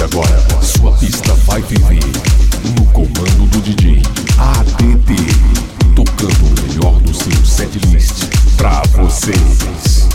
E agora, sua pista vai viver no comando do DJ ADT, tocando o melhor do seu setlist pra vocês.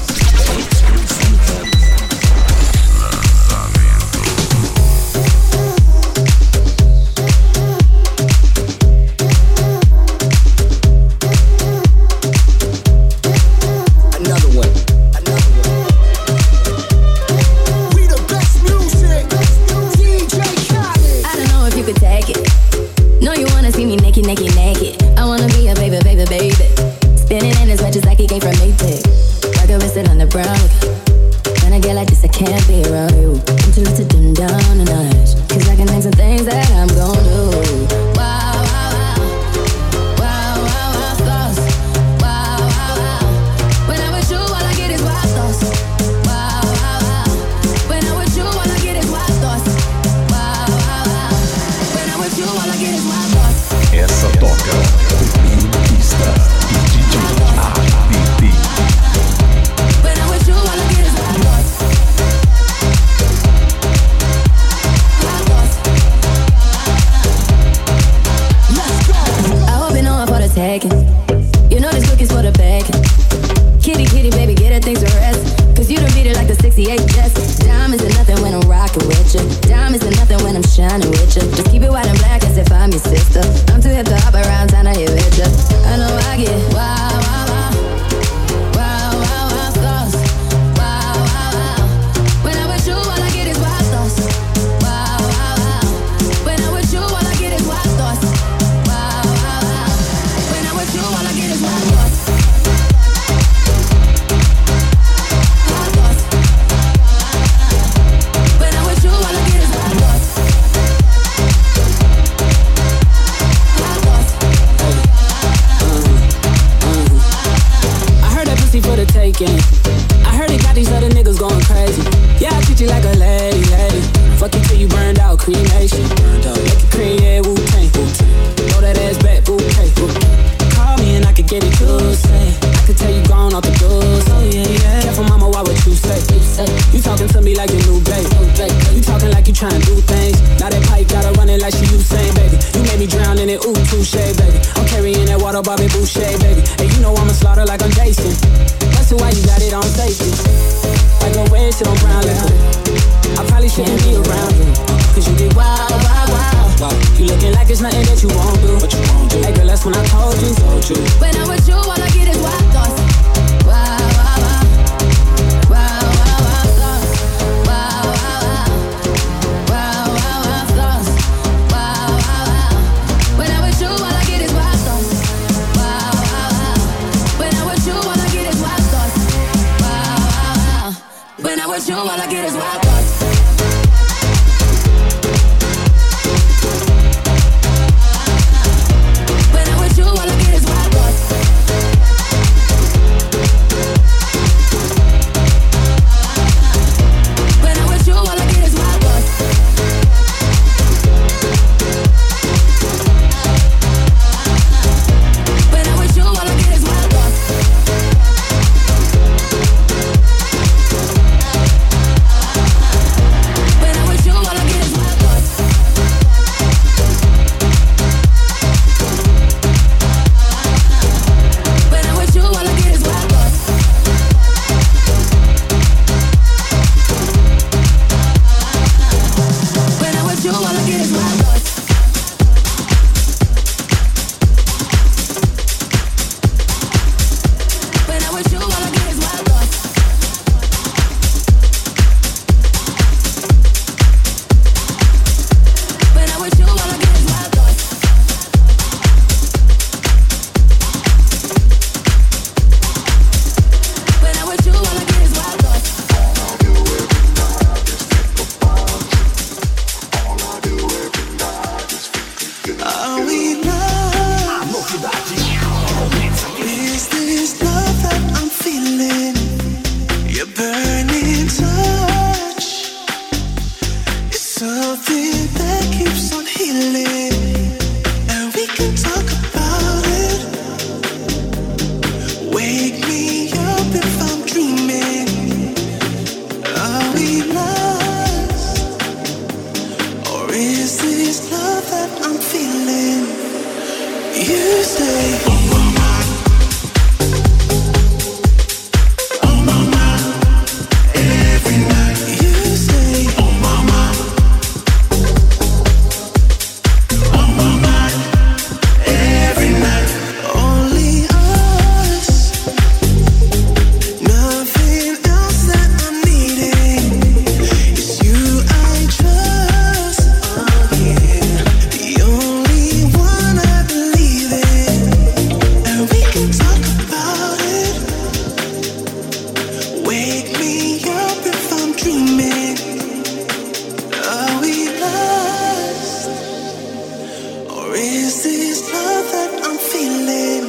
Is this love that I'm feeling?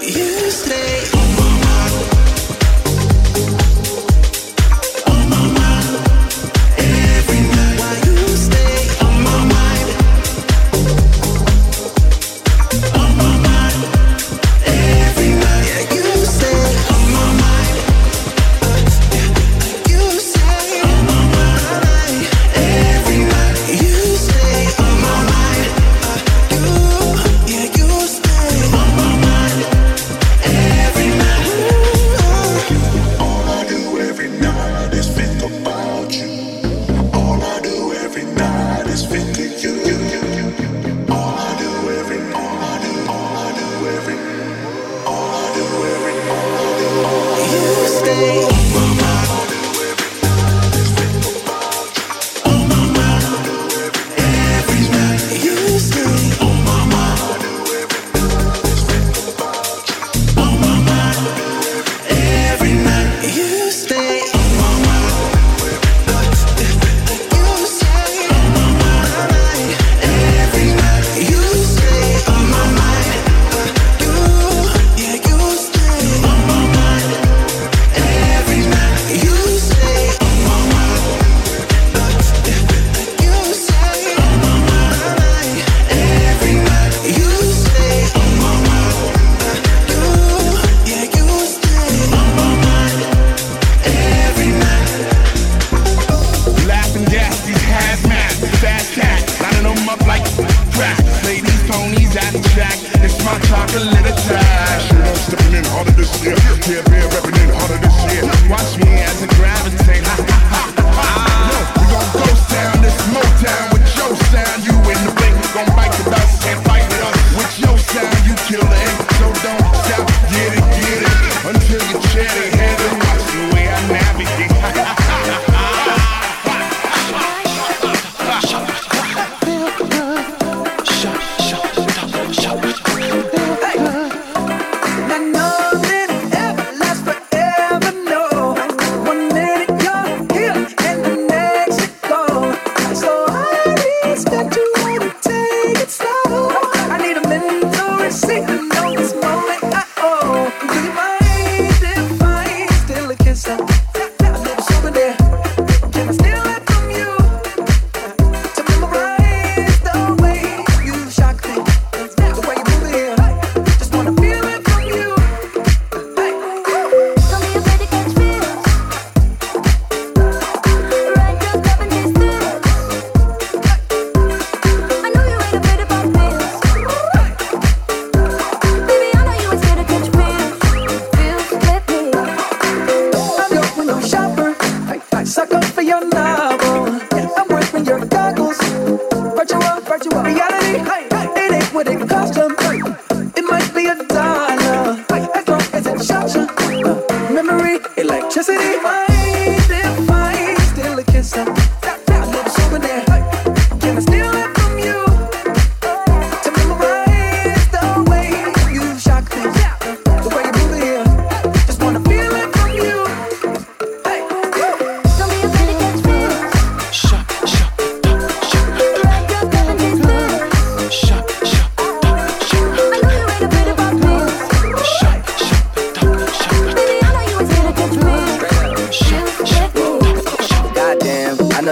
You say.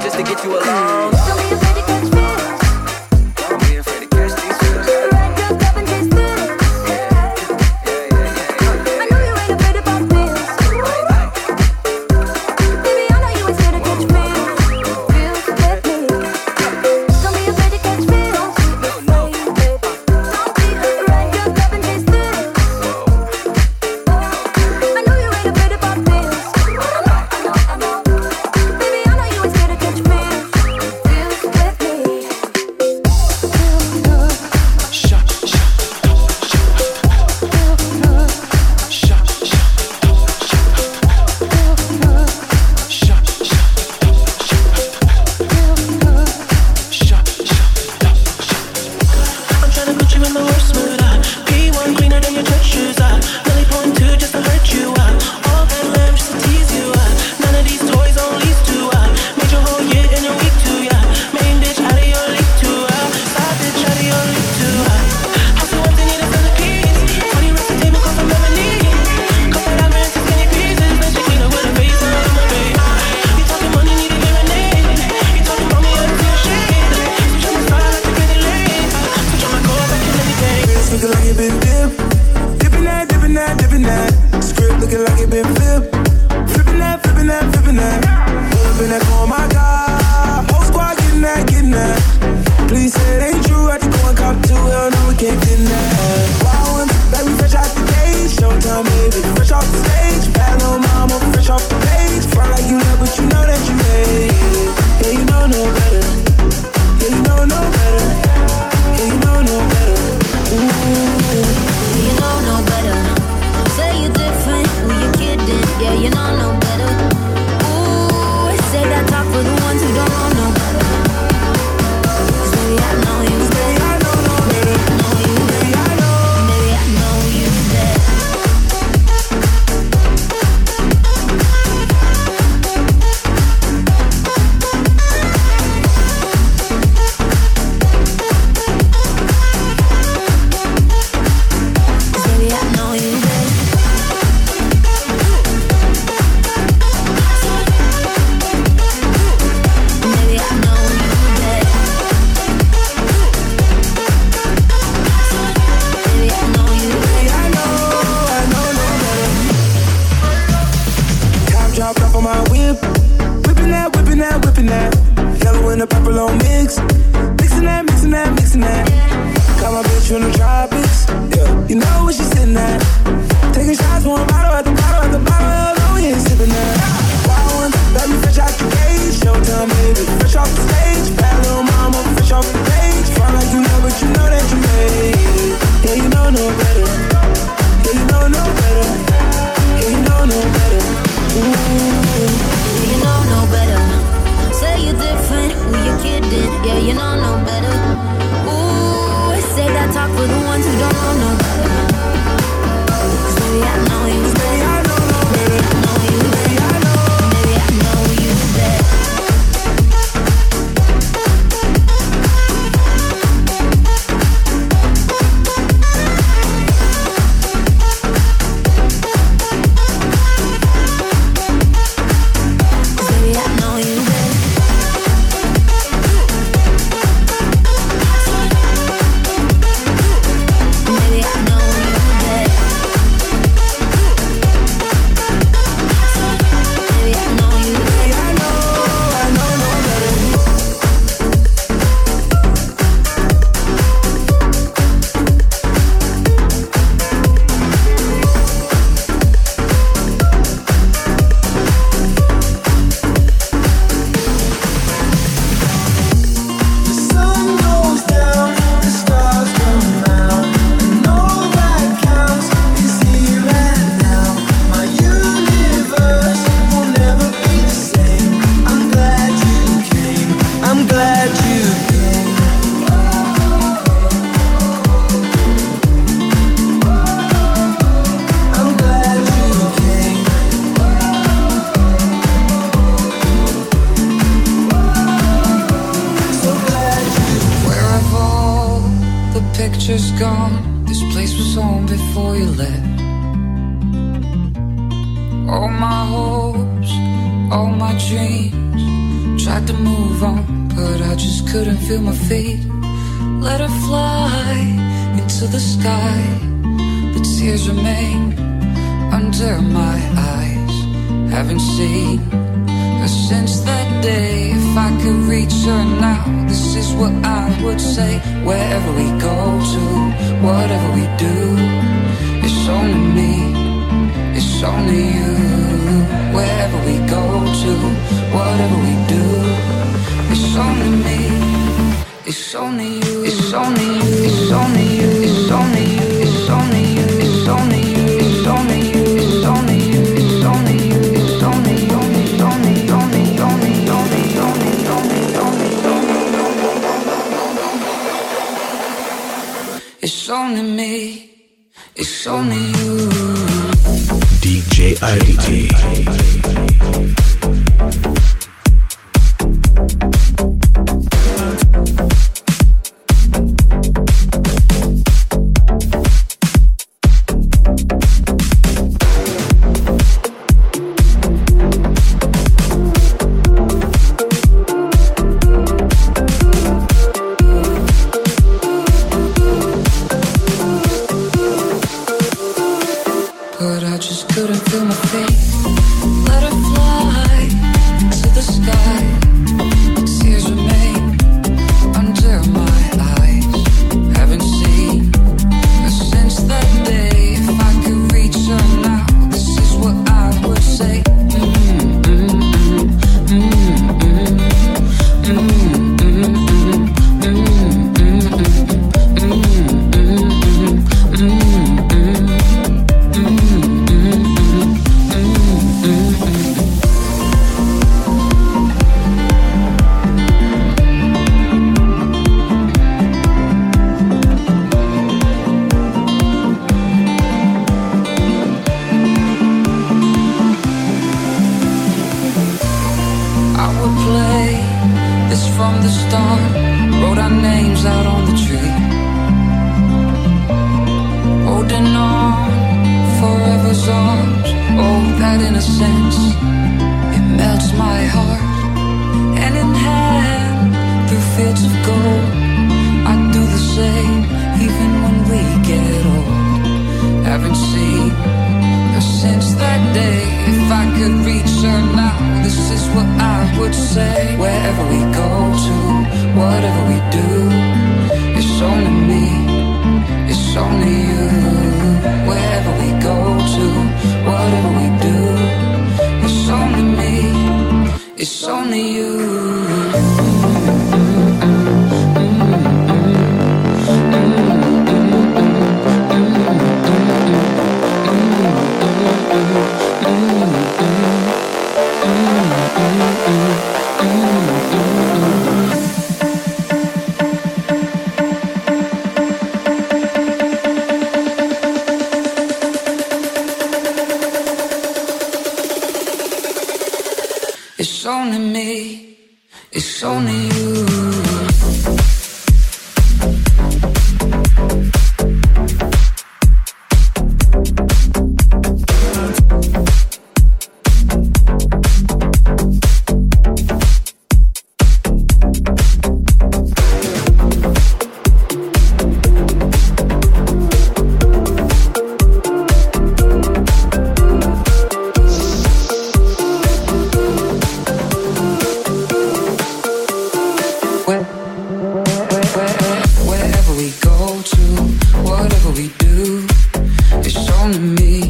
just to get you alone. been flip, flipping that, flipping that, flipping that. Flipping that for my God. Whole squad getting that, getting that. Please say it ain't the ones who don't know. Her now, this is what I would say. Wherever we go to, whatever we do, it's only me, it's only you. Wherever we go to, whatever we do, it's only me, it's only you, it's only you, it's only you, it's only you, it's only you, only me, it's only you. DJ ID. Play this from the start. Wrote our names out on the tree. Holding on, forever's arms. Oh, that innocence, it melts my heart. Hand in hand, through fields of gold. I do the same, even when we get old. Haven't seen since that day. If I could reach her now, this is what I would say. Wherever we go to, whatever we do, it's only me, it's only you. Wherever we go to, whatever we do, it's only me, it's only you. Mm. Me,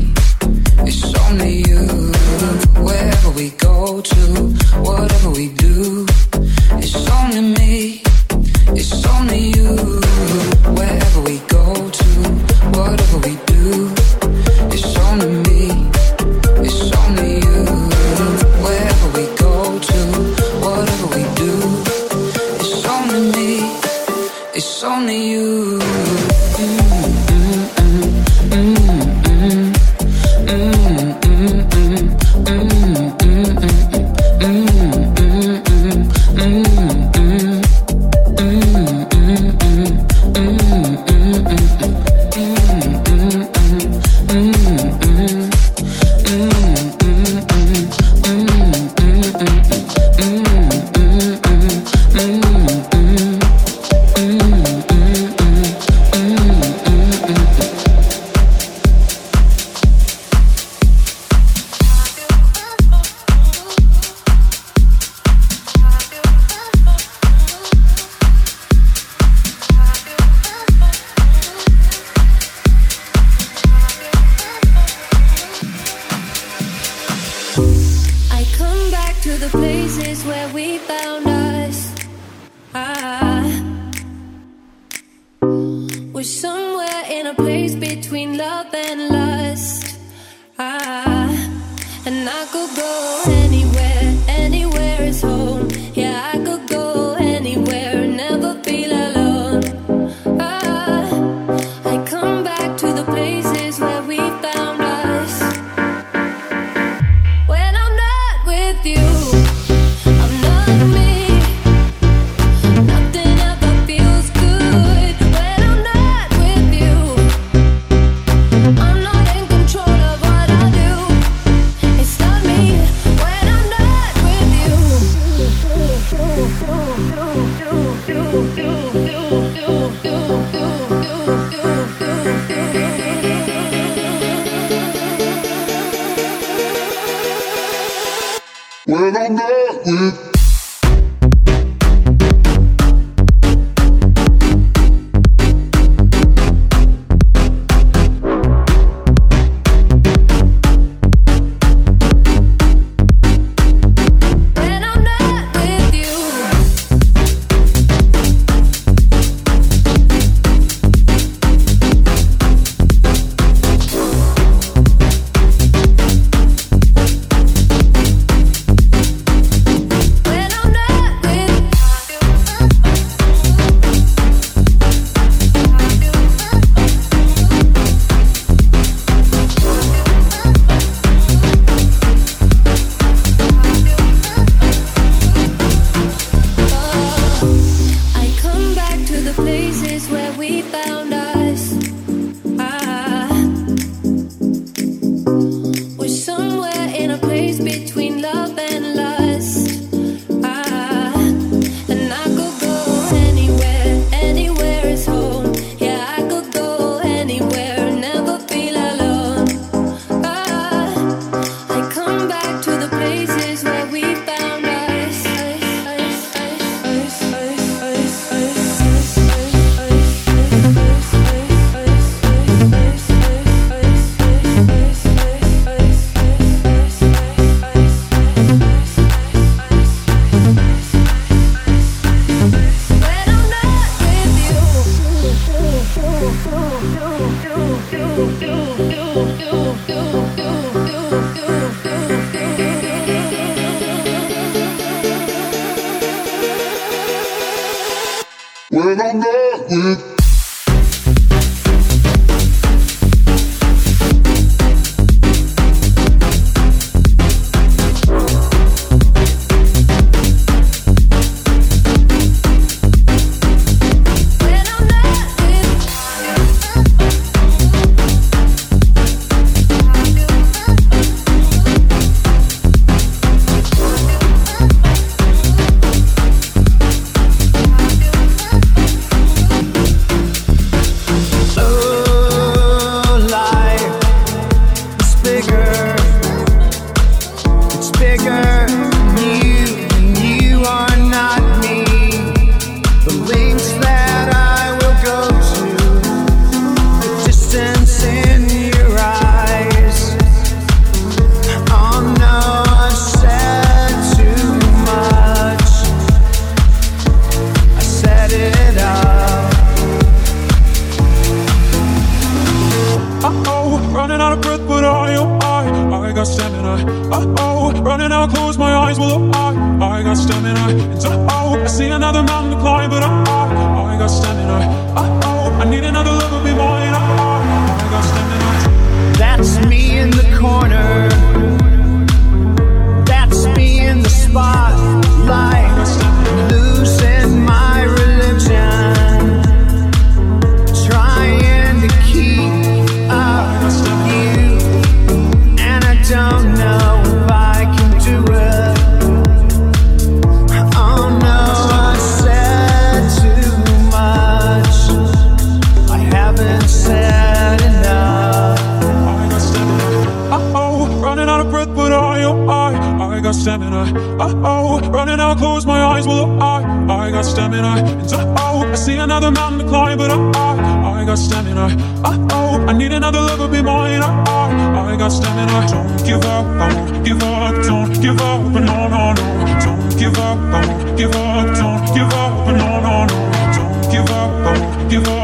another mountain to climb, but I, I, I got stamina. Uh oh, I need another level be mine. I, I, I got stamina. Don't give up, don't give up, don't give up, no, no, no. Don't give up, don't give up, don't give up, no, no, no. Don't give up, don't give up.